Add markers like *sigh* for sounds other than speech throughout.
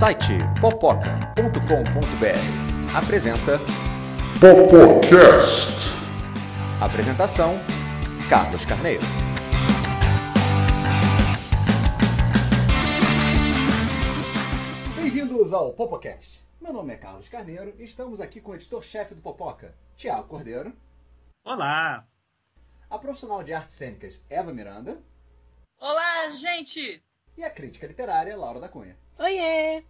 site popoca.com.br apresenta Popocast. Apresentação Carlos Carneiro. Bem-vindos ao Popocast. Meu nome é Carlos Carneiro e estamos aqui com o editor-chefe do Popoca, Tiago Cordeiro, Olá! a profissional de artes cênicas Eva Miranda Olá, gente! e a crítica literária Laura da Cunha. Oiê!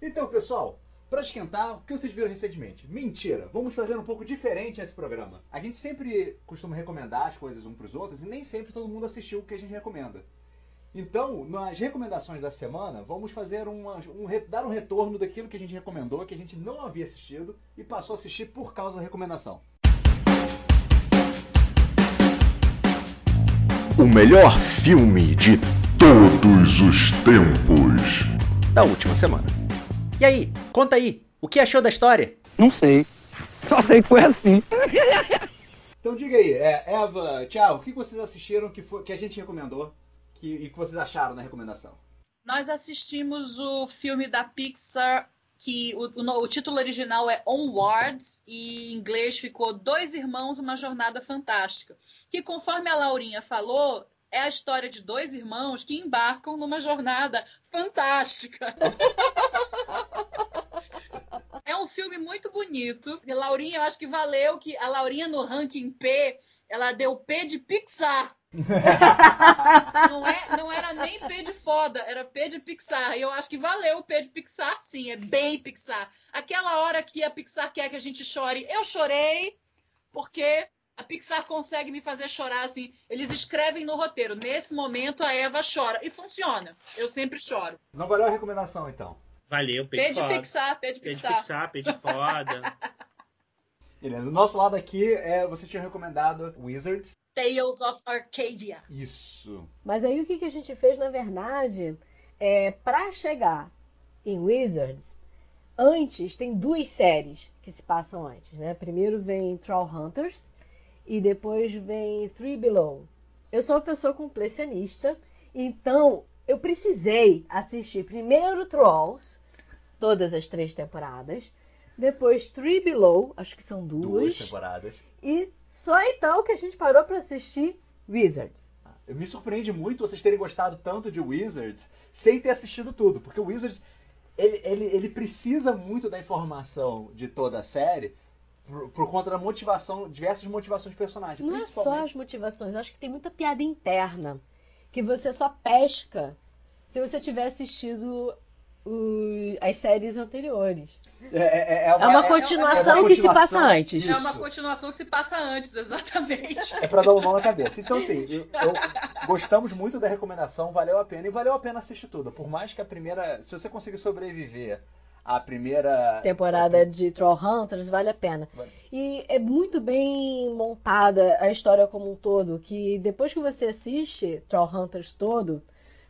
Então, pessoal, para esquentar, o que vocês viram recentemente? Mentira! Vamos fazer um pouco diferente esse programa. A gente sempre costuma recomendar as coisas um para os outros e nem sempre todo mundo assistiu o que a gente recomenda. Então, nas recomendações da semana, vamos fazer uma, um, dar um retorno daquilo que a gente recomendou, que a gente não havia assistido e passou a assistir por causa da recomendação. O melhor filme de todos os tempos. Da última semana. E aí, conta aí, o que achou da história? Não sei. Só sei que foi assim. Então diga aí, é, Eva, Thiago, o que vocês assistiram que, foi- que a gente recomendou que, e que vocês acharam na recomendação? Nós assistimos o filme da Pixar que o, o o título original é Onward e em inglês ficou Dois Irmãos, uma Jornada Fantástica. Que conforme a Laurinha falou, é a história de dois irmãos que embarcam numa jornada fantástica. *laughs* É um filme muito bonito. E Laurinha, eu acho que valeu que a Laurinha no ranking P, ela deu P de Pixar. *laughs* Não, é, não era nem P de foda, era P de Pixar. E eu acho que valeu o P de Pixar, sim, é bem Pixar. Aquela hora que a Pixar quer que a gente chore, eu chorei, porque a Pixar consegue me fazer chorar assim. Eles escrevem no roteiro, nesse momento a Eva chora. E funciona. Eu sempre choro. Não valeu a recomendação, então. Valeu, P P de foda. Pixar, P de P de Pixar. Pixar, P de foda. *laughs* Beleza, do nosso lado aqui, é, você tinha recomendado Wizards. Tales of Arcadia. Isso. Mas aí o que, que a gente fez, na verdade, é para chegar em Wizards, antes tem duas séries que se passam antes, né? Primeiro vem Trollhunters e depois vem Three Below. Eu sou uma pessoa completionista, então eu precisei assistir primeiro Trolls, todas as três temporadas, depois Three Below, acho que são Duas duas, temporadas. e só então que a gente parou para assistir Wizards. Me surpreende muito vocês terem gostado tanto de Wizards sem ter assistido tudo, porque o Wizards ele, ele, ele precisa muito da informação de toda a série por, por conta da motivação, diversas motivações de personagens. Não é só as motivações, eu acho que tem muita piada interna que você só pesca se você tiver assistido o- as séries anteriores. É, é- é É uma continuação que se passa antes. Isso. É uma continuação que se passa antes, exatamente. É pra dar um nó na cabeça. Então, assim, eu- eu- gostamos muito da recomendação, valeu a pena. E valeu a pena assistir tudo. Por mais que a primeira. Se você conseguir sobreviver à primeira. Temporada de Trollhunters vale a pena. Vale. E é muito bem montada a história como um todo, que depois que você assiste Trollhunters todo,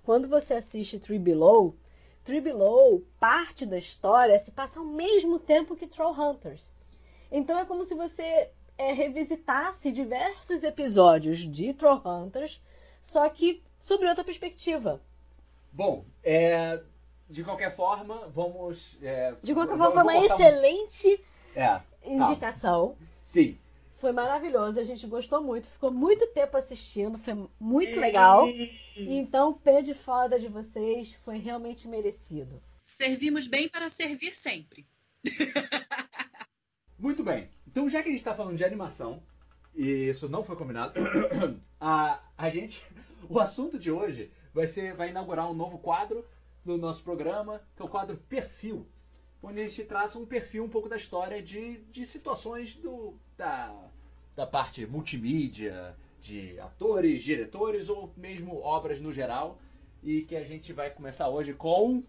quando você assiste Three Below, Three Below, parte da história se passa ao mesmo tempo que Trollhunters. Então é como se você é, revisitasse diversos episódios de Trollhunters, só que sobre outra perspectiva. Bom, é, de qualquer forma, vamos. é, De qualquer forma, foi uma cortar um- excelente É, indicação. sim. Foi maravilhoso, a gente gostou muito, ficou muito tempo assistindo, foi muito legal. Então, P de foda de vocês foi realmente merecido. Servimos bem para servir sempre. *laughs* Muito bem. Então, já que a gente está falando de animação, e isso não foi combinado, *coughs* a, a gente. *laughs* O assunto de hoje vai ser. Vai inaugurar um novo quadro no nosso programa, que é o quadro Perfil. Onde a gente traça um perfil um pouco da história de, de situações do, da, da parte multimídia, de atores, diretores ou mesmo obras no geral. E que a gente vai começar hoje com.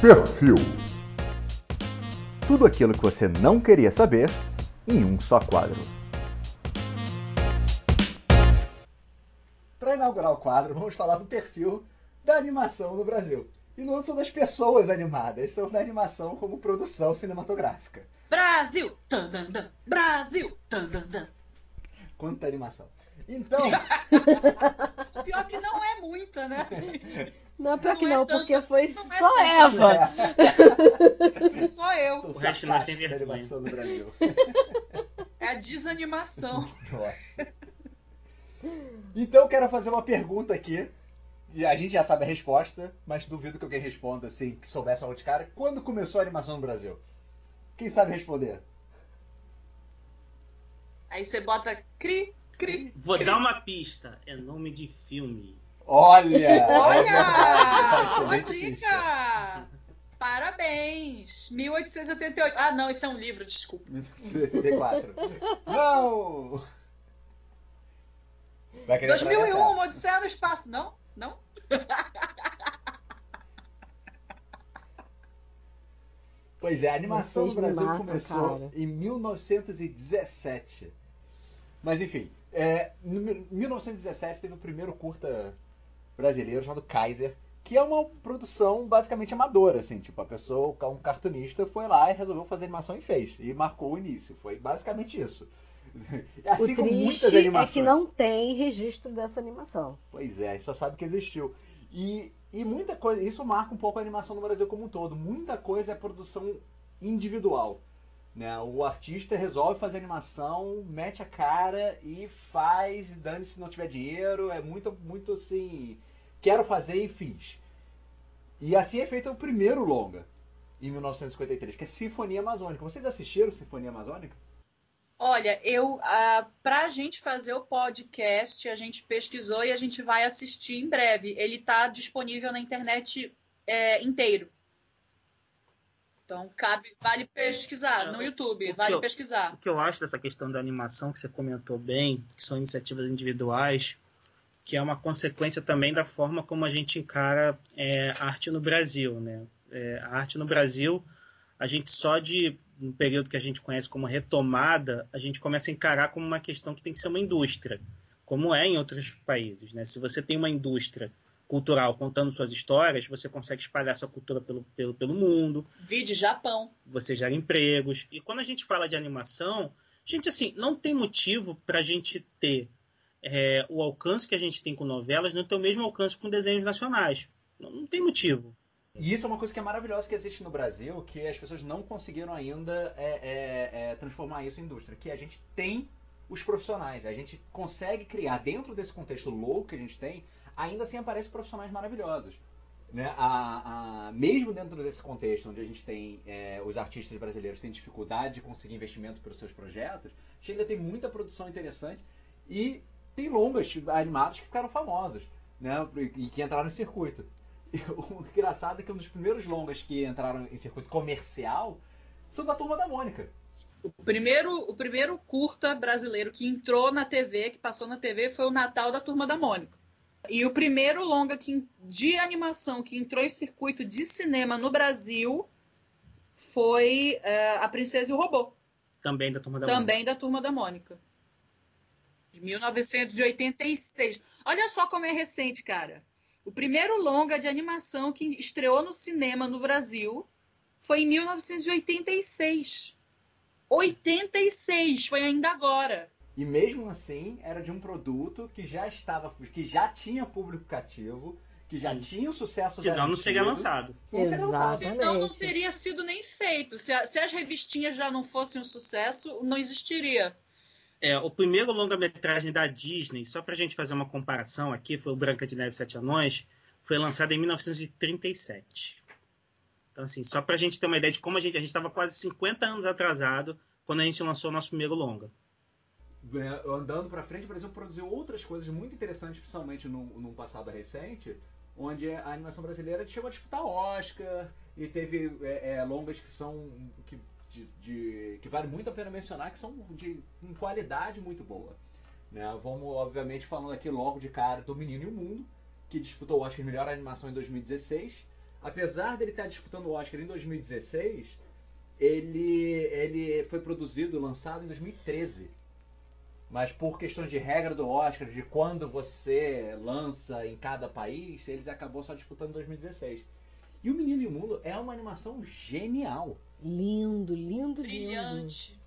Perfil. Tudo aquilo que você não queria saber em um só quadro. Inaugurar o quadro, vamos falar do perfil da animação no Brasil. E não são das pessoas animadas, são da animação como produção cinematográfica. Brasil! Tandandã, Brasil! Tandandã. Quanta animação. Então, *laughs* Pior que não é muita, né, gente? Não, pior que Não é não, tanto, porque foi não é só tanto. Eva. *laughs* Só eu. O resto nós tem vergonha. animação do Brasil. É a desanimação. Nossa. Então eu quero fazer uma pergunta aqui. E a gente já sabe a resposta, mas duvido que alguém responda assim, que soubesse logo de cara. Quando começou a animação no Brasil? Quem sabe responder? Aí você bota cri, cri. Vou dar uma pista. É nome de filme. Olha! Olha! Excelente pista. dica! Parabéns! 1888. Ah, não, isso é um livro, desculpa. *laughs* 1974. Não! Vai querer 2001, atravessar. uma Odisseia no Espaço. Não? Não? *laughs* Pois é, a animação Vocês no me Brasil matam, começou cara. em 1917. Mas enfim, é, em 1917 teve o primeiro curta brasileiro chamado Kaiser, que é uma produção basicamente amadora, assim, tipo, a pessoa, um cartunista foi lá e resolveu fazer animação e fez, e marcou o início, foi basicamente isso. *laughs* Assim o como muitas triste é animações. que não tem registro dessa animação. Pois é, só sabe que existiu. E, e muita coisa, isso marca um pouco a animação no Brasil como um todo. Muita coisa é produção individual. Né? O artista resolve fazer animação, mete a cara e faz, dane se não tiver dinheiro, é muito, muito assim, quero fazer e fiz. E assim é feito o primeiro longa, em 1953, que é Sinfonia Amazônica. Vocês assistiram Sinfonia Amazônica? Olha, eu, ah, pra gente fazer o podcast, a gente pesquisou e a gente vai assistir em breve. Ele tá disponível na internet é, inteiro. Então, cabe, vale pesquisar no YouTube, vale eu- pesquisar. O que eu acho dessa questão da animação que você comentou bem, que são iniciativas individuais, que é uma consequência também da forma como a gente encara é, a arte no Brasil, né? É, a arte no Brasil, a gente só de um período que a gente conhece como retomada, a gente começa a encarar como uma questão que tem que ser uma indústria, como é em outros países, né? Se você tem uma indústria cultural contando suas histórias, você consegue espalhar sua cultura pelo, pelo, pelo mundo, Vídeo Japão. você gera empregos. E quando a gente fala de animação, gente, assim, não tem motivo para a gente ter é, o alcance que a gente tem com novelas não ter o mesmo alcance com desenhos nacionais. Não, não tem motivo. E isso é uma coisa que é maravilhosa que existe no Brasil, que as pessoas não conseguiram ainda é, é, é, transformar isso em indústria. Que a gente tem os profissionais, a gente consegue criar dentro desse contexto louco que a gente tem, ainda assim aparecem profissionais maravilhosos. Né? A, a- mesmo dentro desse contexto onde a gente tem é, os artistas brasileiros têm dificuldade de conseguir investimento para os seus projetos, a gente ainda tem muita produção interessante e tem longas animados que ficaram famosos né? e que entraram no circuito. *laughs* O engraçado é que um dos primeiros longas que entraram em circuito comercial são da Turma da Mônica. O primeiro, o primeiro curta brasileiro que entrou na TV, que passou na TV, foi o Natal da Turma da Mônica. E o primeiro longa que, de animação que entrou em circuito de cinema no Brasil foi é, A Princesa e o Robô, Também da turma da Mônica. também da Turma da Mônica. De 1986. Olha só como é recente, cara. O primeiro longa de animação que estreou no cinema no Brasil foi em 1986. 86, foi ainda agora. E mesmo assim, era de um produto que já estava, que já tinha público cativo, que já Sim. tinha o sucesso Senão não garantido. seria lançado. Senão. Exato. Senão não Exatamente. teria sido nem feito. Se, a- se as revistinhas já não fossem um sucesso, não existiria. É, o primeiro longa-metragem da Disney, só pra gente fazer uma comparação aqui, foi o Branca de Neve e Sete Anões, foi lançado em 1937. Então, assim, só pra gente ter uma ideia de como a gente... A gente estava quase 50 anos atrasado quando a gente lançou o nosso primeiro longa. É, andando pra frente, o Brasil produziu outras coisas muito interessantes, principalmente num, num passado recente, onde a animação brasileira chegou a disputar Oscar e teve é, é, longas que são que, de, de- que vale muito a pena mencionar, que são de qualidade muito boa. Né? Vamos, obviamente, falando aqui logo de cara do Menino e o Mundo, que disputou o Oscar de melhor animação em 2016. Apesar dele estar disputando o Oscar em 2016, ele, ele foi produzido, lançado em 2013. Mas por questões de regra do Oscar, de quando você lança em cada país, eles acabou só disputando em 2016. E o Menino e o Mundo é uma animação genial. Lindo, lindo, lindo. Brilhante.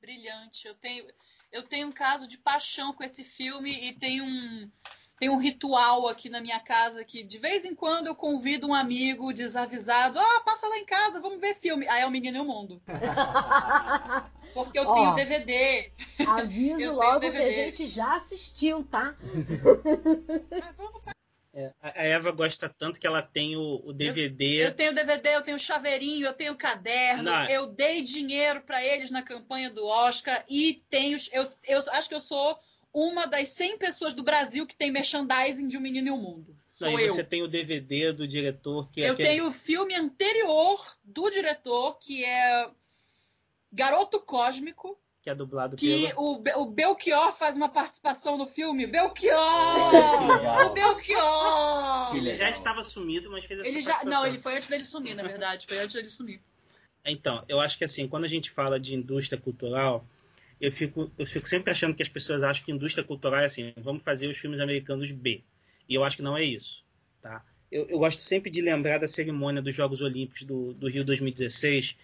Brilhante. Eu tenho, eu tenho um caso de paixão com esse filme e tem um, tem um ritual aqui na minha casa que de vez em quando eu convido um amigo desavisado, ah, passa lá em casa, vamos ver filme. Aí é o Menino e o Mundo. *laughs* Porque eu Ó, tenho DVD. Aviso logo que a DVD. gente já assistiu, tá? *laughs* É, a Eva gosta tanto que ela tem o, o DVD. Eu tenho DVD, eu tenho chaveirinho, eu tenho caderno, Não. eu dei dinheiro pra eles na campanha do Oscar e tenho. Eu, eu acho que eu sou uma das 100 pessoas do Brasil que tem merchandising de Um Menino e o Mundo. Sou Não, e eu. você tem o DVD do diretor que é Eu aquele- tenho o filme anterior do diretor, que é Garoto Cósmico, que é dublado que pelo. o, Be- o Belchior faz uma participação no filme. Belchior! legal. o Belchior! Ele já estava sumido, mas fez essa Ele já. Não, ele foi antes dele sumir, na verdade. Foi antes dele sumir. Então, eu acho que assim, quando a gente fala de indústria cultural, eu fico, eu fico sempre achando que as pessoas acham que indústria cultural é assim, vamos fazer os filmes americanos B. E eu acho que não é isso, tá? Eu, eu gosto sempre de lembrar da cerimônia dos Jogos Olímpicos do, do Rio 2016,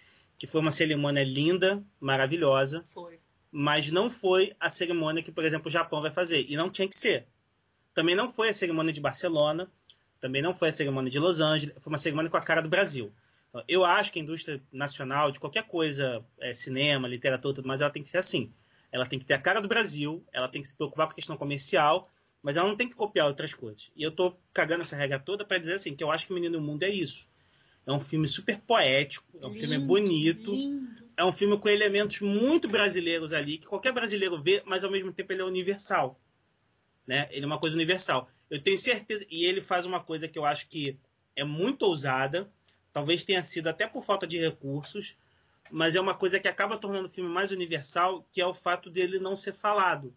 que foi uma cerimônia linda, maravilhosa, Foi. mas não foi a cerimônia que, por exemplo, o Japão vai fazer. E não tinha que ser. Também não foi a cerimônia de Barcelona, também não foi a cerimônia de Los Angeles, foi uma cerimônia com a cara do Brasil. Então, Eu acho que a indústria nacional, de qualquer coisa, é, cinema, literatura, tudo mais, ela tem que ser assim. Ela tem que ter a cara do Brasil, ela tem que se preocupar com a questão comercial, mas ela não tem que copiar outras coisas. E eu tô cagando essa regra toda para dizer assim, que eu acho que Menino do Mundo é isso. É um filme super poético, é um filme Lindo, bonito, lindo. é um filme com elementos muito brasileiros ali, que qualquer brasileiro vê, mas ao mesmo tempo ele é universal. Né? Ele é uma coisa universal. Eu tenho certeza. E ele faz uma coisa que eu acho que é muito ousada, talvez tenha sido até por falta de recursos, mas é uma coisa que acaba tornando o filme mais universal, que é o fato dele não ser falado.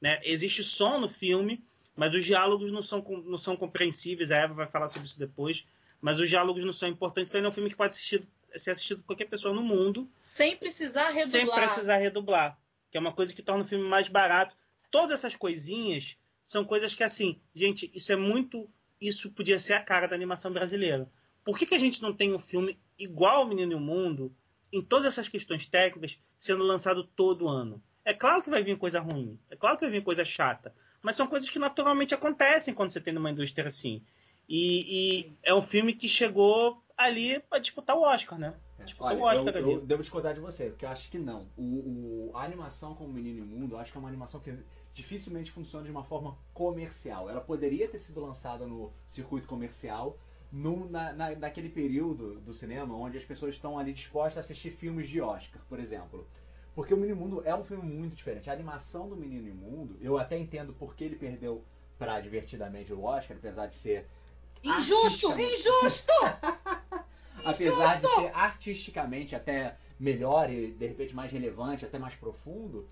Né? Existe som no filme, mas os diálogos não são, não são compreensíveis, a Eva vai falar sobre isso depois, mas os diálogos não são importantes, então é um filme que pode assistir- ser assistido por qualquer pessoa no mundo, Sem precisar redublar. sem precisar redublar. Que é uma coisa que torna o filme mais barato. Todas essas coisinhas são coisas que, assim, gente, isso é muito. Isso podia ser a cara da animação brasileira. Por que, que a gente não tem um filme igual ao Menino e o Mundo, em todas essas questões técnicas, sendo lançado todo ano? É claro que vai vir coisa ruim, é claro que vai vir coisa chata, mas são coisas que naturalmente acontecem quando você tem numa indústria assim. E, e é um filme que chegou ali para disputar o Oscar, né? Disputar Olha, o Oscar eu, eu devo discordar de você, porque eu acho que não. O, o- a animação como Menino e Mundo, eu acho que é uma animação que dificilmente funciona de uma forma comercial. Ela poderia ter sido lançada no circuito comercial, no, na, na- naquele período do cinema onde as pessoas estão ali dispostas a assistir filmes de Oscar, por exemplo. Porque o Menino Mundo é um filme muito diferente. A animação do Menino Mundo, eu até entendo porque ele perdeu pra divertidamente o Oscar, apesar de ser Injusto! Artisticamente. Injusto! *laughs* apesar de ser artisticamente até melhor e de repente mais relevante, até mais profundo,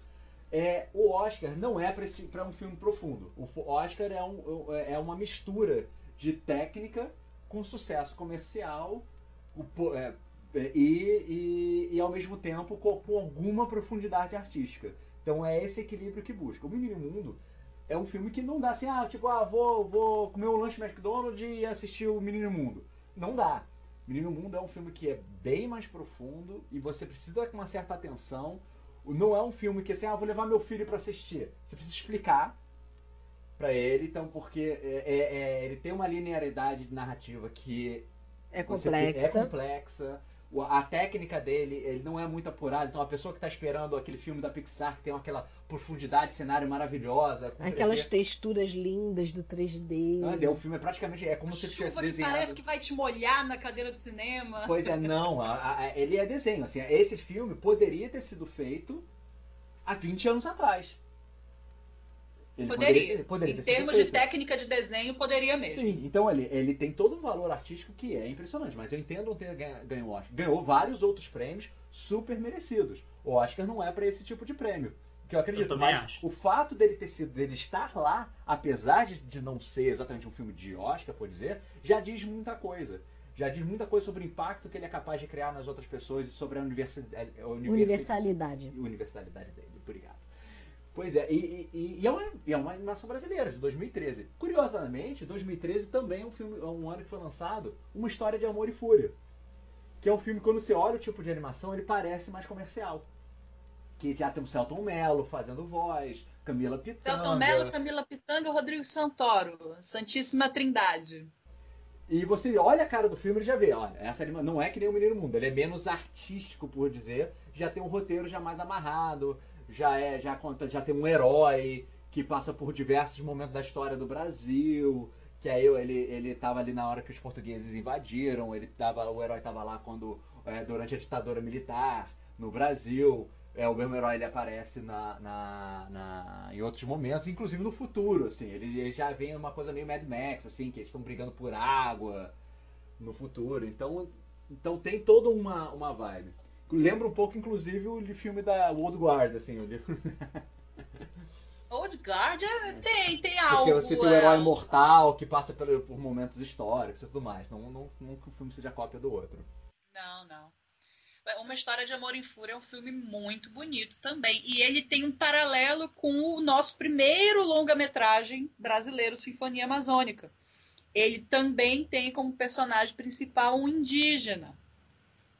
é, o Oscar não é para um filme profundo. O Oscar é, um- é uma mistura de técnica com sucesso comercial o é, é, e, e, e ao mesmo tempo com, com alguma profundidade artística. Então é esse equilíbrio que busca. O Menino Mundo é um filme que não dá assim, ah, tipo, ah, vou, vou comer um lanche McDonald's e assistir o Menino Mundo. Não dá. Menino Mundo é um filme que é bem mais profundo e você precisa com uma certa atenção. Não é um filme que assim, ah, vou levar meu filho para assistir. Você precisa explicar para ele, então, porque é, é- é- ele tem uma linearidade narrativa que É você- complexa. é complexa. A técnica dele, ele não é muito apurado. Então, a pessoa que está esperando aquele filme da Pixar que tem aquela profundidade, cenário maravilhosa, com Aquelas 3D, texturas lindas do 3D. Ah, o filme é praticamente é como se ele tivesse Chuva que desenhado. parece que vai te molhar na cadeira do cinema. Pois é, não. a- a- ele é desenho. Assim, esse filme poderia ter sido feito há 20 anos atrás. Ele Poderia. ter- poderia em termos de técnica de desenho, poderia mesmo. Sim, então ele, ele tem todo um valor artístico que é impressionante, mas eu entendo não ter ganho o Oscar. Ganhou vários outros prêmios super merecidos. O Oscar não é pra esse tipo de prêmio. Que eu acredito, também mas acho. o fato dele ter sido, dele estar lá, apesar de, de não ser exatamente um filme de Oscar, por dizer, já diz muita coisa. Já diz muita coisa sobre o impacto que ele é capaz de criar nas outras pessoas e sobre a universidade. Universalidade. universalidade dele. Obrigado. Pois é, e, e- e é, uma, é uma animação brasileira, de 2013. Curiosamente, 2013 também é um, filme, é um ano que foi lançado Uma História de Amor e Fúria. Que é um filme, quando você olha o tipo de animação, ele parece mais comercial. Que já tem o Celton Mello fazendo voz, Camila Pitanga. Celton Mello, Camila Pitanga e Rodrigo Santoro. Santíssima Trindade. E você olha a cara do filme e já vê, olha, essa anima não é que nem o Menino Mundo, ele é menos artístico, por dizer, já tem um roteiro já mais amarrado, já é, já conta, já tem um herói que passa por diversos momentos da história do Brasil, que aí ele ele tava ali na hora que os portugueses invadiram, ele tava, o herói tava lá quando é, durante a ditadura militar no Brasil. É, o mesmo herói ele aparece na, na, na- em outros momentos, inclusive no futuro, assim. Ele, ele já vem uma coisa meio Mad Max, assim, que eles estão brigando por água no futuro. Então, então tem toda uma, uma vibe. Lembra um pouco, inclusive, o filme da Old Guard, assim. o livro- Old Guard é- tem, tem algo. Porque você tem o herói é, imortal que passa por, por momentos históricos e tudo mais. Não, não, não que o filme seja cópia do outro. Não, não. Uma História de Amor em Fúria é um filme muito bonito também. E ele tem um paralelo com o nosso primeiro longa-metragem brasileiro, Sinfonia Amazônica. Ele também tem como personagem principal um indígena,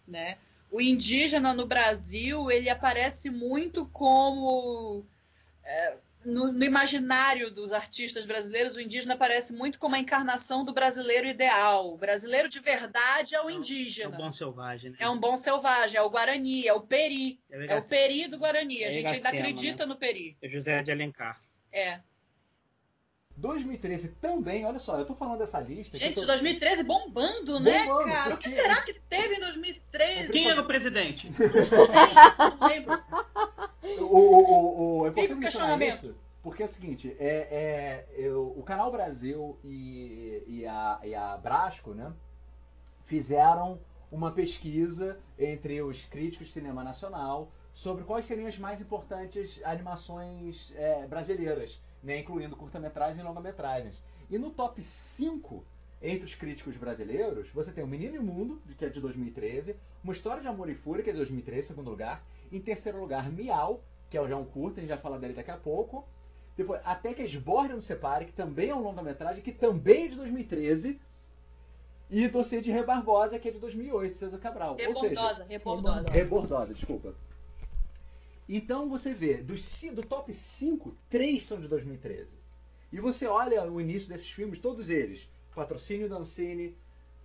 né? O indígena no Brasil, ele aparece muito como... é, no, no imaginário dos artistas brasileiros, o indígena aparece muito como a encarnação do brasileiro ideal. O brasileiro de verdade é o É indígena. um bom selvagem, né? É um bom selvagem, é o Guarani, é o Peri. É o É o Peri do Guarani. A É gente ainda acredita no Peri. é José de Alencar. É. 2013 também, olha só, eu tô falando dessa lista. Gente, tô- 2013 bombando, né, Bombando, cara? O porque- que será que teve em 2013? Quem era o presidente? *laughs* Não lembro. O, o, o, o, é o importante questionamento. isso, porque é o seguinte, é, é, eu- o Canal Brasil e, e, a, e a Brasco, né, fizeram uma pesquisa entre os críticos de cinema nacional sobre quais seriam as mais importantes animações é, brasileiras, né, incluindo curta-metragens e longa-metragens. E no top 5 entre os críticos brasileiros, você tem O Menino e o Mundo, que é de 2013, Uma História de Amor e Fúria, que é de 2013, segundo lugar, em terceiro lugar, Miau, que é o já um curta, a gente vai falar dele daqui a pouco. Depois, Até que as Bordas nos Separe, que também é um longa-metragem, que também é de 2013. E Dossiê de Rê Barbosa, que é de 2008, César Cabral. Ou seja, Rebordosa, rebordosa. Rebordosa, desculpa. Então você vê, dos, do top 5, 3 são de 2013. E você olha o início desses filmes, todos eles. Patrocínio da Ancine,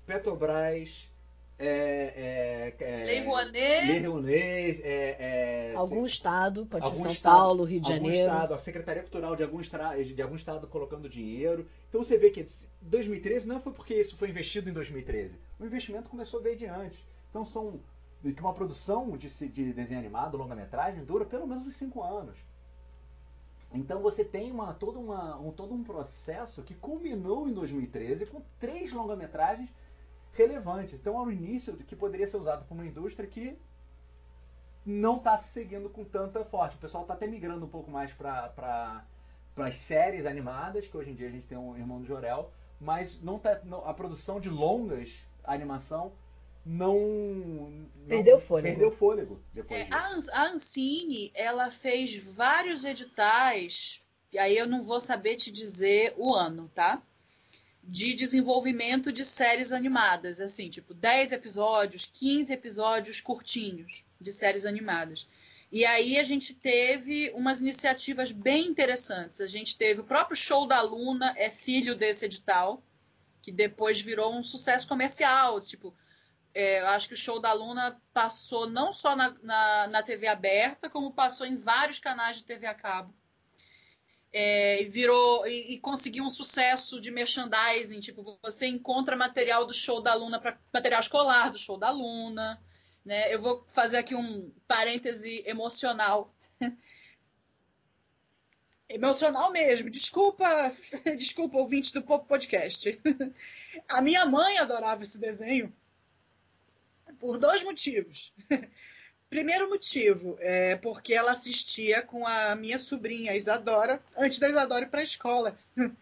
Petrobras, é, é, é, Lei Rouanet. Lei Rouanet, é, é, Algum estado, pode algum ser São estado- Paulo, Rio de algum Janeiro. estado, a Secretaria Cultural de algum, estra- de algum estado colocando dinheiro. Então você vê que 2013 não foi porque isso foi investido em 2013. O investimento começou bem de antes. Então são que uma produção de, de desenho animado, longa-metragem, dura pelo menos uns 5 anos. Então você tem uma, todo, uma, um, todo um processo que culminou em 2013 com três longa-metragens relevantes. Então é um início que poderia ser usado por uma indústria que não está se seguindo com tanta forte. O pessoal está até migrando um pouco mais para as séries animadas, que hoje em dia a gente tem um Irmão do Jorel, mas não tá, não- a produção de longas, a animação, não, não- Perdeu fôlego. Perdeu fôlego depois É, disso. a, a Ancine, ela fez vários editais, e aí eu não vou saber te dizer o ano, tá? De desenvolvimento de séries animadas, assim, tipo 10 episódios, 15 episódios curtinhos de séries animadas. E aí a gente teve umas iniciativas bem interessantes. A gente teve o próprio Show da Luna, é filho desse edital, que depois virou um sucesso comercial, tipo, é, eu acho que o show da Luna passou não só na, na, na TV aberta, como passou em vários canais de TV a cabo. É, virou e, e conseguiu um sucesso de merchandising. Tipo, você encontra material do show da Luna para material escolar do show da Luna. Né? Eu vou fazer aqui um parêntese emocional. *laughs* Emocional mesmo, desculpa, *laughs* desculpa, ouvinte do Pop Podcast. *laughs* A minha mãe adorava esse desenho por dois motivos. *laughs* Primeiro motivo é porque ela assistia com a minha sobrinha Isadora, antes da Isadora ir para a escola. *laughs*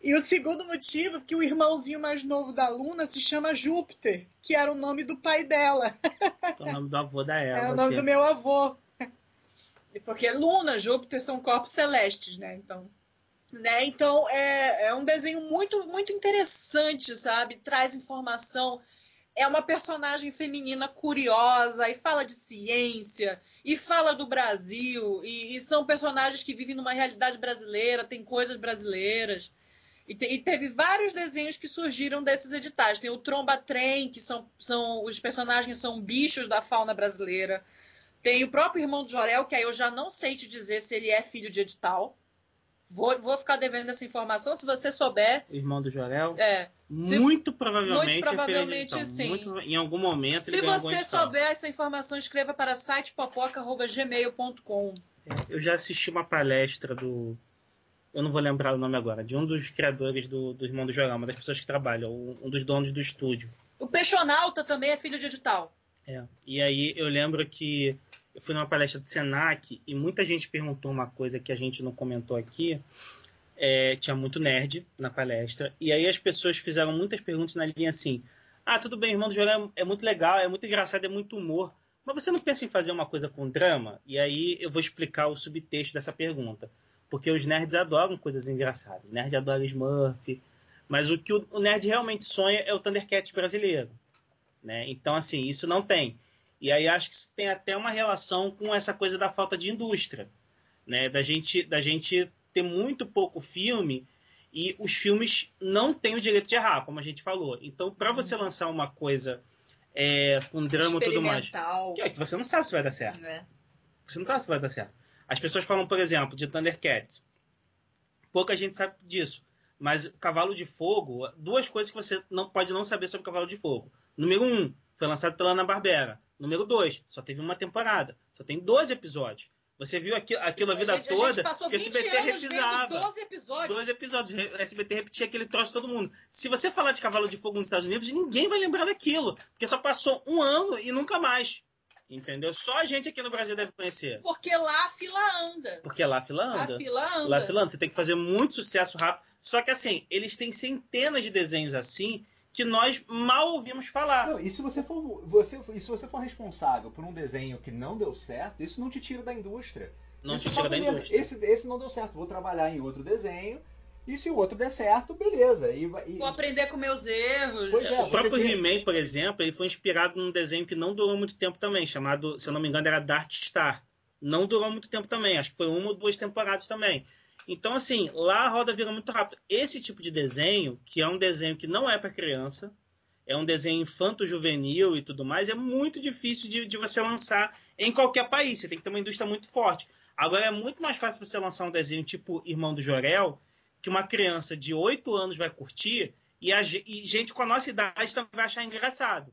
E o segundo motivo é que o irmãozinho mais novo da Luna se chama Júpiter, que era o nome do pai dela. É o nome do avô da Eva. *laughs* É o nome que- do meu avô. Porque Luna, Júpiter são corpos celestes, né? Então, né? então é, é um desenho muito, muito interessante, sabe? Traz informação. É uma personagem feminina curiosa e fala de ciência e fala do Brasil, e, e são personagens que vivem numa realidade brasileira, tem coisas brasileiras. E, te, e, teve vários desenhos que surgiram desses editais. Tem o Tromba Trem, que são, são os personagens são bichos da fauna brasileira. Tem o próprio irmão do Jorel, que aí eu já não sei te dizer se ele é filho de edital. Vou, vou ficar devendo essa informação. Se você souber. Irmão do Jorel? É. Muito provavelmente. Muito provavelmente é sim. Muito, em algum momento. Se você souber essa informação, escreva para sitepopoca.gmail.com. É, eu já assisti uma palestra do. Eu não vou lembrar o nome agora, de um dos criadores do, do Irmão do Jorel, uma das pessoas que trabalham, um dos donos do estúdio. O Peixonauta também é filho de edital. É. E aí eu lembro que eu fui numa palestra do Senac e muita gente perguntou uma coisa que a gente não comentou aqui. É, tinha muito nerd na palestra. E aí as pessoas fizeram muitas perguntas na linha assim: Ah, tudo bem, irmão do Jorel é, é muito legal, é muito engraçado, é muito humor. Mas você não pensa em fazer uma coisa com drama? E aí eu vou explicar o subtexto dessa pergunta. Porque os nerds adoram coisas engraçadas. Nerd adora Smurf. Mas o que o nerd realmente sonha é o Thundercats brasileiro. Né? Então, assim, isso não tem. E aí acho que isso tem até uma relação com essa coisa da falta de indústria, né? Da gente, da gente ter muito pouco filme e os filmes não têm o direito de errar, como a gente falou. Então, para você uhum. lançar uma coisa é, com drama e tudo mais, que, é, que você não sabe se vai dar certo. É. Você não sabe se vai dar certo. As pessoas falam, por exemplo, de Thundercats. Pouca gente sabe disso. Mas Cavalo de Fogo, duas coisas que você não pode não saber sobre Cavalo de Fogo. Número um, foi lançado pela Ana Barbera. Número 2, só teve uma temporada. Só tem 12 episódios. Você viu aquilo, aquilo a vida a gente, toda a que o SBT repisava. 12 episódios. 12 episódios. O SBT repetia aquele troço todo mundo. Se você falar de Cavalo de Fogo nos Estados Unidos, ninguém vai lembrar daquilo. Porque só passou um ano e nunca mais. Entendeu? Só a gente aqui no Brasil deve conhecer. Porque lá a fila anda. Porque lá a fila anda. A fila anda. Lá a fila anda. Você tem que fazer muito sucesso rápido. Só que assim, eles têm centenas de desenhos assim que nós mal ouvimos falar. Não, e se você for você, e se você for responsável por um desenho que não deu certo, isso não te tira da indústria. Não isso te tira da indústria. Esse, esse não deu certo, vou trabalhar em outro desenho. E se o outro der certo, beleza. E, e... Vou aprender com meus erros. Pois é, o próprio tem... He-Man, por exemplo, ele foi inspirado num desenho que não durou muito tempo também, chamado, se eu não me engano, era Dark Star. Não durou muito tempo também, acho que foi uma ou duas temporadas também. Então, assim, lá a roda vira muito rápido. Esse tipo de desenho, que é um desenho que não é para criança, é um desenho infanto-juvenil e tudo mais, é muito difícil de, de, você lançar em qualquer país. Você tem que ter uma indústria muito forte. Agora, é muito mais fácil você lançar um desenho tipo Irmão do Jorel, que uma criança de 8 anos vai curtir e, a, e gente com a nossa idade também vai achar engraçado.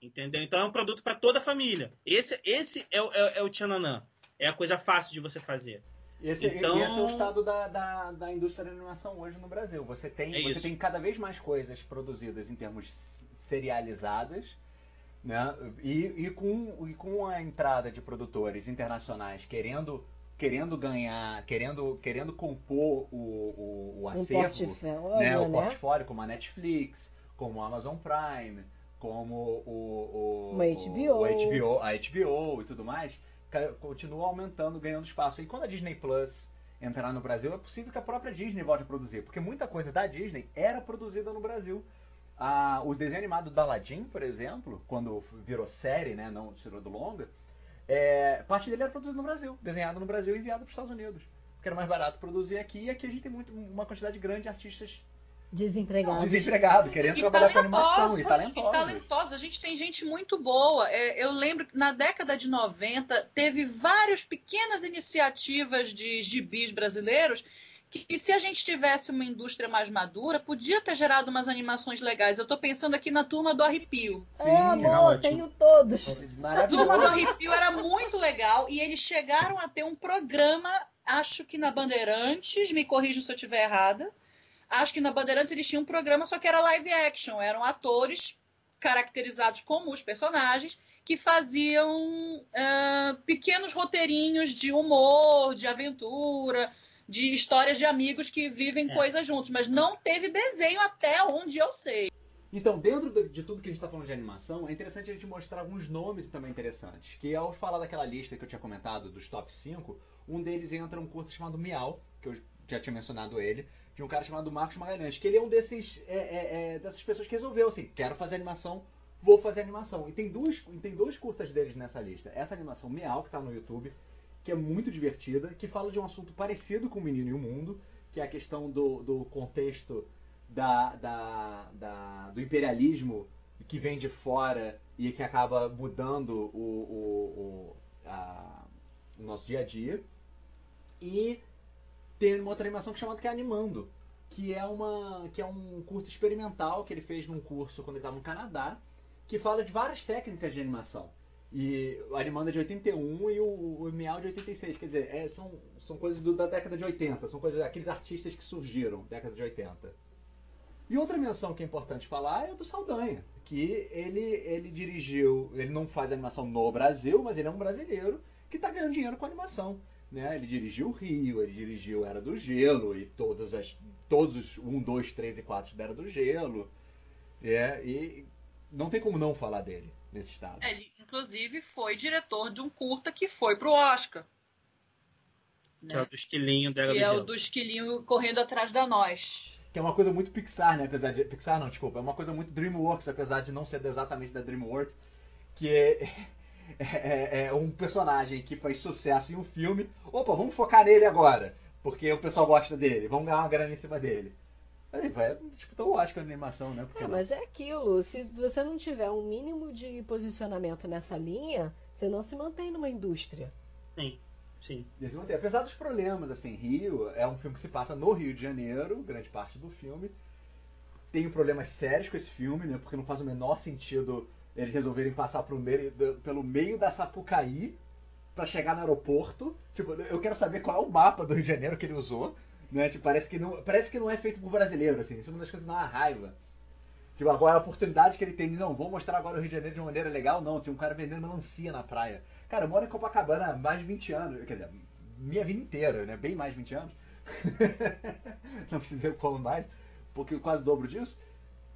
Entendeu? Então é um produto para toda a família. Esse, esse é, é, é o Tchananã. É a coisa fácil de você fazer. Esse, então... esse é o estado da, da, da indústria da animação hoje no Brasil. Você tem, é você tem cada vez mais coisas produzidas em termos serializadas, né? E, e, com, e com a entrada de produtores internacionais querendo querendo ganhar, querendo, querendo compor o, o, o acervo, um portfólio, né? o né? portfólio, como a Netflix, como a Amazon Prime, como o, o, o, HBO. o HBO, a HBO e tudo mais, continua aumentando, ganhando espaço. E quando a Disney Plus entrar no Brasil, é possível que a própria Disney volte a produzir, porque muita coisa da Disney era produzida no Brasil. Ah, o desenho animado da Aladdin, por exemplo, quando virou série, né, não tirou do longa, é, parte dele era produzido no Brasil, desenhado no Brasil e enviado para os Estados Unidos. Porque era mais barato produzir aqui e aqui a gente tem muito, uma quantidade grande de artistas Desempregado. Desempregado, querendo e trabalhar com animação e talentosos. E talentosos. A gente tem gente muito boa. É, eu lembro que na década de 90 teve várias pequenas iniciativas de gibis brasileiros que se a gente tivesse uma indústria mais madura, podia ter gerado umas animações legais. Eu estou pensando aqui na Turma do Arrepio. Sim, é, amor, tenho todos. A Turma do Arrepio era muito legal e eles chegaram a ter um programa, acho que na Bandeirantes, me corrijam se eu estiver errada, acho que na Bandeirantes eles tinham um programa, só que era live action. Eram atores caracterizados como os personagens que faziam uh, pequenos roteirinhos de humor, de aventura, de histórias de amigos que vivem é. coisas juntos. Mas não teve desenho até onde eu sei. Então, dentro de tudo que a gente está falando de animação, é interessante a gente mostrar alguns nomes também interessantes. Que ao falar daquela lista que eu tinha comentado dos top 5, um deles entra um curto chamado Miau, que eu já tinha mencionado ele, de um cara chamado Marcos Magalhães, que ele é um desses é, é, é, dessas pessoas que resolveu assim, quero fazer animação vou fazer animação. E tem duas, tem dois curtas deles nessa lista. Essa animação Meal, que tá no YouTube, que é muito divertida, que fala de um assunto parecido com o Menino e o Mundo, que é a questão do, do contexto da, da, da- do imperialismo que vem de fora e que acaba mudando o, o, o, a- o nosso dia a dia. E tem uma outra animação que é chamada que é Animando, que é, uma, que é um curto experimental que ele fez num curso quando ele estava no Canadá, que fala de várias técnicas de animação. E o Animando é de 81 e o, o Miau de 86. Quer dizer, é, são, são coisas do- da década de 80. São coisas aqueles artistas que surgiram década de 80. E outra menção que é importante falar é do Saldanha, que ele, ele dirigiu, ele não faz animação no Brasil, mas ele é um brasileiro que está ganhando dinheiro com animação. Né? Ele dirigiu o Rio, ele dirigiu Era do Gelo e todas as, todos os 1, 2, 3 e 4 da Era do Gelo. É, e não tem como não falar dele nesse estado. Ele, inclusive, foi diretor de um curta que foi pro Oscar. Que é o Né? do esquilinho dela Que do é o do esquilinho correndo atrás da nós. Que é uma coisa muito Pixar, né? Apesar de. Pixar não, desculpa. É uma coisa muito DreamWorks, apesar de não ser exatamente da DreamWorks. Que é, *laughs* é, é um personagem que faz sucesso em um filme. Opa, vamos focar nele agora. Porque o pessoal gosta dele. Vamos ganhar uma grana em cima dele. Aí vai disputar o Oscar na animação, né? Porque É, mas é aquilo. Se você não tiver um mínimo de posicionamento nessa linha, você não se mantém numa indústria. Sim, sim. Apesar dos problemas, assim, Rio é um filme que se passa no Rio de Janeiro, grande parte do filme. Tem problemas sérios com esse filme, né? Porque não faz o menor sentido eles resolverem passar meio, pelo meio da Sapucaí pra chegar no aeroporto. Tipo, eu quero saber qual é o mapa do Rio de Janeiro que ele usou. Né? Tipo, parece, que não, parece que não é feito por brasileiro, assim. Isso é uma das coisas que dá uma raiva. Tipo, agora a oportunidade que ele tem não, vou mostrar agora o Rio de Janeiro de uma maneira legal, não. Tinha um cara vendendo melancia na praia. Cara, eu moro em Copacabana há mais de 20 anos. Quer dizer, minha vida inteira, né? Bem mais de 20 anos. *laughs* não precisa dizer como mais, porque quase dobro disso.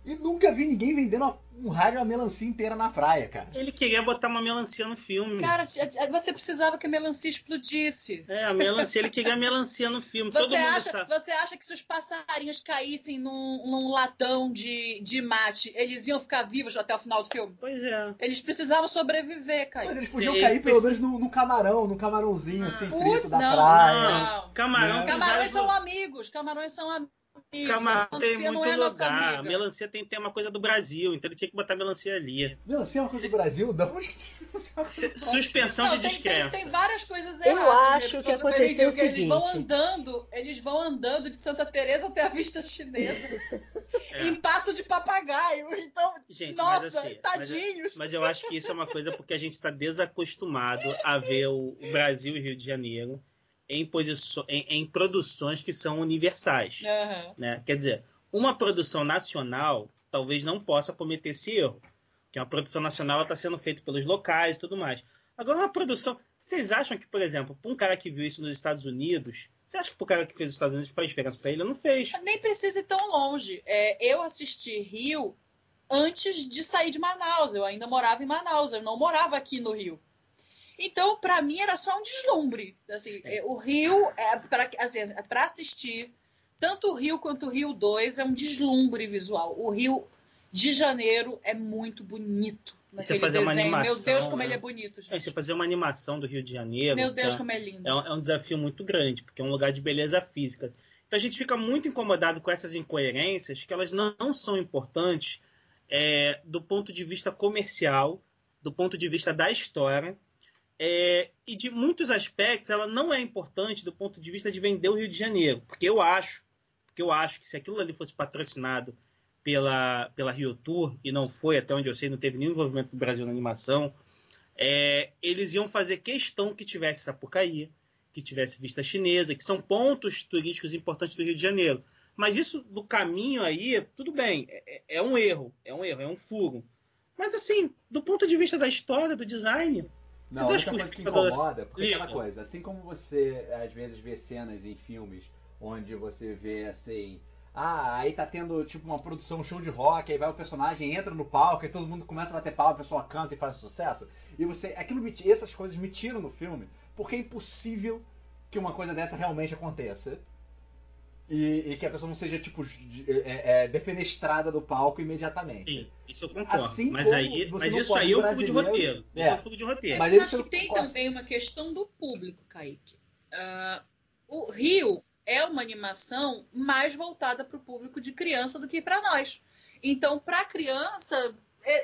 E nunca vi ninguém vendendo um rádio uma melancia inteira na praia, cara. Ele queria botar uma melancia no filme. Cara, você precisava que a melancia explodisse. É, a melancia, ele queria melancia no filme. Todo Você mundo acha, sabe. você acha que se os passarinhos caíssem num, num latão de, de mate, eles iam ficar vivos até o final do filme? Pois é. Eles precisavam sobreviver, cara. Mas eles podiam Ele cair pelo menos no, no camarão, no camarãozinho assim, frito Putz, da não, praia. não. Camarão Né? Camarões são amigos, camarões são amigos. Camarão A tem muito é lugar. Melancia tem, tem uma coisa do Brasil, então ele tinha que botar melancia ali. Melancia é uma coisa do Brasil? Da onde que? Se- Suspensão Não, de tem, tem, descrença. tem várias coisas Eu erradas. acho né? que Quando aconteceu eles, o eles vão seguinte. andando, eles vão andando de Santa Teresa até a vista chinesa *laughs* É. em passo de papagaio. Então, Gente, nossa, mas assim, mas, tadinhos. mas eu acho que isso é uma coisa porque a gente está desacostumado a ver o o Brasil e o Rio de Janeiro em, posiço- em, em produções que são universais. Aham. né? Quer dizer, uma produção nacional talvez não possa cometer esse erro, porque uma produção nacional está sendo feita pelos locais e tudo mais. Agora, uma produção. Vocês acham que, por exemplo, para um cara que viu isso nos Estados Unidos, você acha que para o cara que fez nos Estados Unidos faz diferença para ele? Não fez. Nem precisa ir tão longe. É, eu assisti Rio antes de sair de Manaus. Eu ainda morava em Manaus, eu não morava aqui no Rio. Então, pra mim, era só um deslumbre. Assim, é, O Rio, é, para assim, é assistir, tanto o Rio quanto o Rio 2 é um deslumbre visual. O Rio de Janeiro é muito bonito. você fazer uma desenho. Meu animação, Deus, como né? ele é bonito, É, gente. você fazer uma animação do Rio de Janeiro. Meu Deus, tá? como é lindo. é um, é um desafio muito grande, porque é um lugar de beleza física. Então a gente fica muito incomodado com essas incoerências, que elas não, não são importantes é, do ponto de vista comercial, do ponto de vista da história, é, e de muitos aspectos ela não é importante do ponto de vista de vender o Rio de Janeiro, porque eu acho, porque eu acho que se aquilo ali fosse patrocinado pela, pela Rio Tour, e não foi, até onde eu sei, não teve nenhum envolvimento do Brasil na animação, é, eles iam fazer questão que tivesse Sapucaí, que tivesse vista chinesa, que são pontos turísticos importantes do Rio de Janeiro. Mas isso do caminho aí, tudo bem, é, é um erro, é um erro, é um furo. Mas assim, do ponto de vista da história, do design, Não, a única coisa que incomoda, porque é aquela ligam? coisa, assim como você às vezes vê cenas em filmes onde você vê assim, ah, aí tá tendo tipo uma produção um show de rock, aí vai o personagem, entra no palco e todo mundo começa a bater palma, a pessoa canta e faz sucesso. E você, aquilo me, essas coisas me tiram do filme, porque é impossível que uma coisa dessa realmente aconteça. E, e que a pessoa não seja, tipo, de- é, é, defenestrada do palco imediatamente. Sim, isso eu concordo. Assim mas aí, você mas não isso pode aí é o fugo de roteiro. Isso É. é fugo de roteiro. Mas eu ele acho que tem não- também uma questão do público, Kaique. Ah, o Rio é uma animação mais voltada para o público de criança do que para nós. Então, para criança,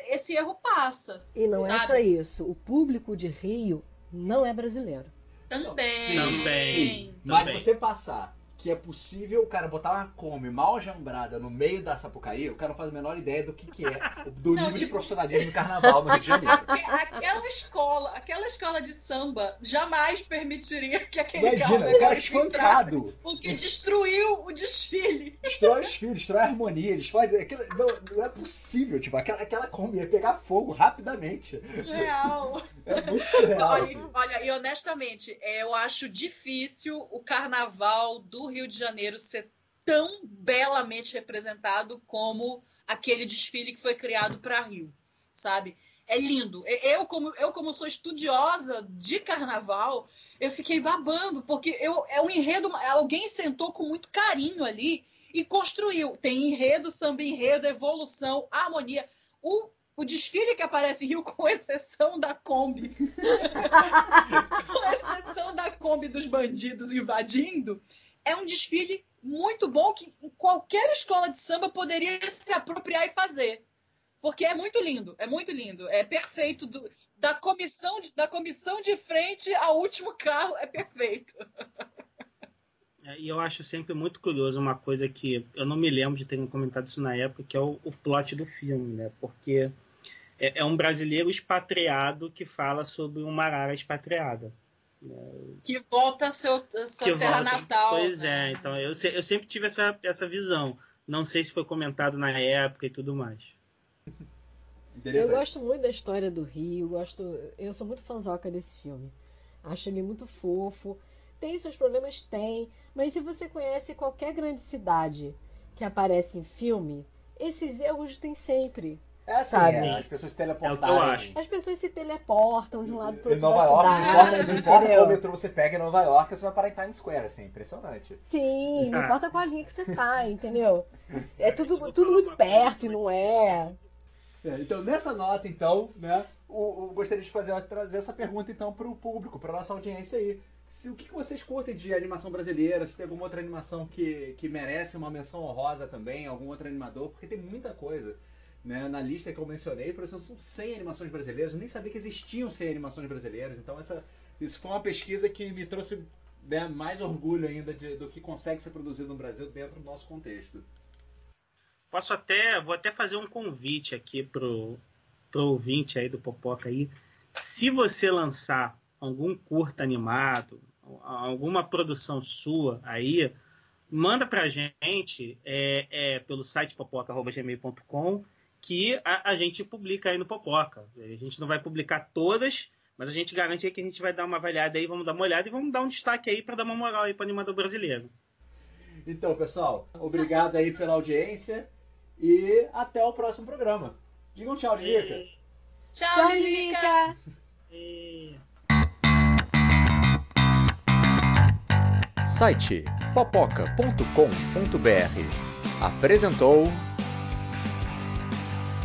esse erro passa. E não é Sabe? só isso. O público de Rio não é brasileiro. Também. Também. Mas Também. você passar que é possível o cara botar uma Kombi mal jambrada no meio da Sapucaí, o cara não faz a menor ideia do que, que é, do Não, nível de tipo- profissionalismo do carnaval no Rio de Janeiro. *laughs* Aque- Aquela escola, aquela escola de samba jamais permitiria que aquele Imagina, carro o cara entrasse, espancado. porque destruiu o desfile. Destrói os fios, destrói a harmonia, destrói. Aquilo, não, não é possível, tipo, aquela, aquela Kombi ia pegar fogo rapidamente. Real. *laughs* É muito surreal. Olha, assim. olha, e honestamente, é, eu acho difícil o carnaval do Rio de Janeiro ser tão belamente representado como aquele desfile que foi criado para Rio, sabe? É lindo. Eu como, eu, como sou estudiosa de carnaval, eu fiquei babando, porque eu, é um enredo. Alguém sentou com muito carinho ali e construiu. Tem enredo, samba enredo, evolução, harmonia. O, o desfile que aparece em Rio, *laughs* com exceção da Kombi, *laughs* com exceção da Kombi dos bandidos invadindo, é um desfile muito bom que qualquer escola de samba poderia se apropriar e fazer. Porque é muito lindo, é muito lindo. É perfeito. do- da, comissão de, da comissão de frente ao último carro, é perfeito. *laughs* É, E eu acho sempre muito curioso uma coisa que eu não me lembro de terem comentado isso na época, que é o, o plot do filme, né? Porque é, é um brasileiro expatriado que fala sobre uma arara expatriada. Que volta a seu, a sua que terra volta. natal. Pois né? é, então eu, eu sempre tive essa, essa visão. Não sei se foi comentado na época e tudo mais. Eu gosto muito da história do Rio, gosto, eu sou muito fãzoca desse filme. Acho ele muito fofo. Tem seus problemas? Tem. Mas se você conhece qualquer grande cidade que aparece em filme, esses erros tem sempre. É assim, Sabe? é, as pessoas se. É eu acho. As pessoas se teleportam de um lado pro Em outro Nova da York, não importa, qual metrô você pega em Nova York, você vai parar em Times Square, assim, impressionante. Sim, não Ah. importa qual linha que você tá, entendeu? É Eu tudo, tudo muito perto e não é. É, então, nessa nota, então, né, o, o- gostaria de fazer, trazer essa pergunta, então, para o público, para nossa audiência aí. Se, o que, que vocês curtem de animação brasileira? Se tem alguma outra animação que, que merece uma menção honrosa também, algum outro animador, porque tem muita coisa. Né? Na lista que eu mencionei, por exemplo, são 100 animações brasileiras. Eu nem sabia que existiam 100 animações brasileiras. Então, essa, isso foi uma pesquisa que me trouxe né, mais orgulho ainda de- do que consegue ser produzido no Brasil dentro do nosso contexto. Posso até, vou até fazer um convite aqui pro, pro ouvinte aí do Popoca aí. Se você lançar algum curta animado, alguma produção sua aí, manda pra gente é, é, pelo site popoca.gmail.com que a, a gente publica aí no Popoca. A gente não vai publicar todas, mas a gente garante aí que a gente vai dar uma avaliada aí, vamos dar uma olhada e vamos dar um destaque aí para dar uma moral aí para animador brasileiro. Então, pessoal, obrigado aí pela audiência e até o próximo programa. Diga um tchau, Lilica. Tchau, Tchau, Lilica. Lilica! E... Site popoca.com.br apresentou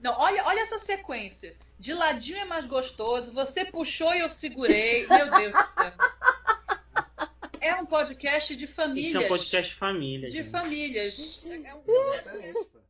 Não, olha, olha essa sequência. De ladinho é mais gostoso, você puxou e eu segurei. Meu Deus do céu. É um podcast de famílias. Isso é um podcast família. De gente. famílias. É um pô.